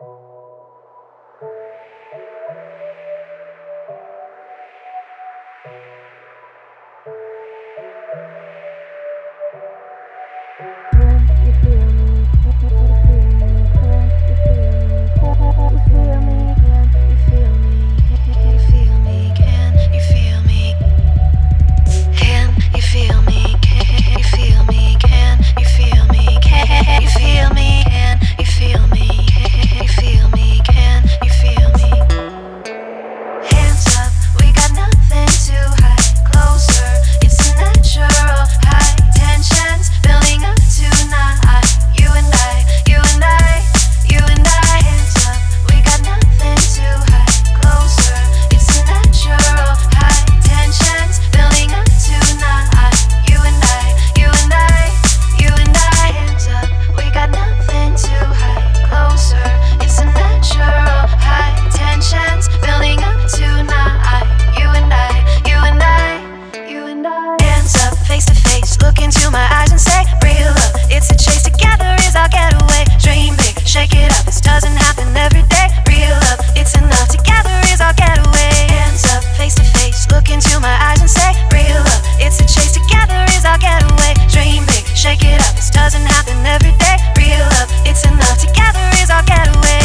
Thank you. Look into my eyes and say, real love. It's a chase together is our getaway. Dream big, shake it up. This doesn't happen every day. Real love, it's enough. Together is our getaway. Hands up, face to face. Look into my eyes and say, real love. It's a chase together is our getaway. Dream big, shake it up. This doesn't happen every day. Real love, it's enough. Together is our getaway.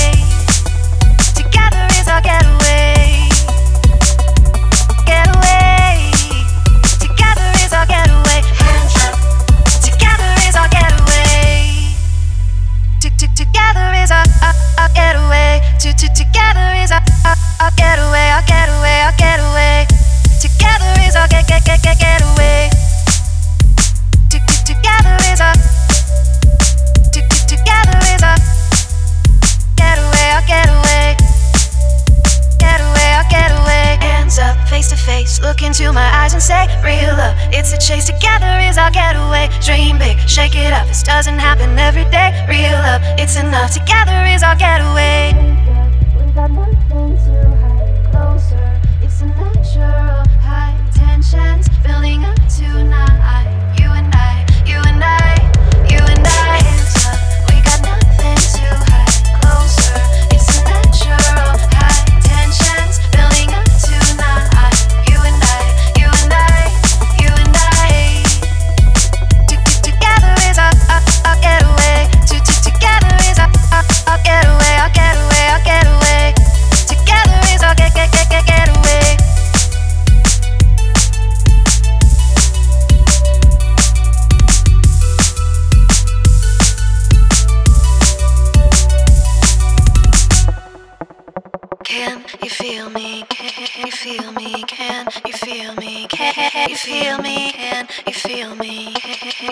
into my eyes and say, Real love, it's a chase together is our getaway. Dream big, shake it up, this doesn't happen every day. Real love, it's enough together is our getaway. We got to hide. You feel me? Can you feel me? Can you feel me? Can you feel me? Can you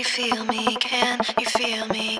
feel me? Can you feel me?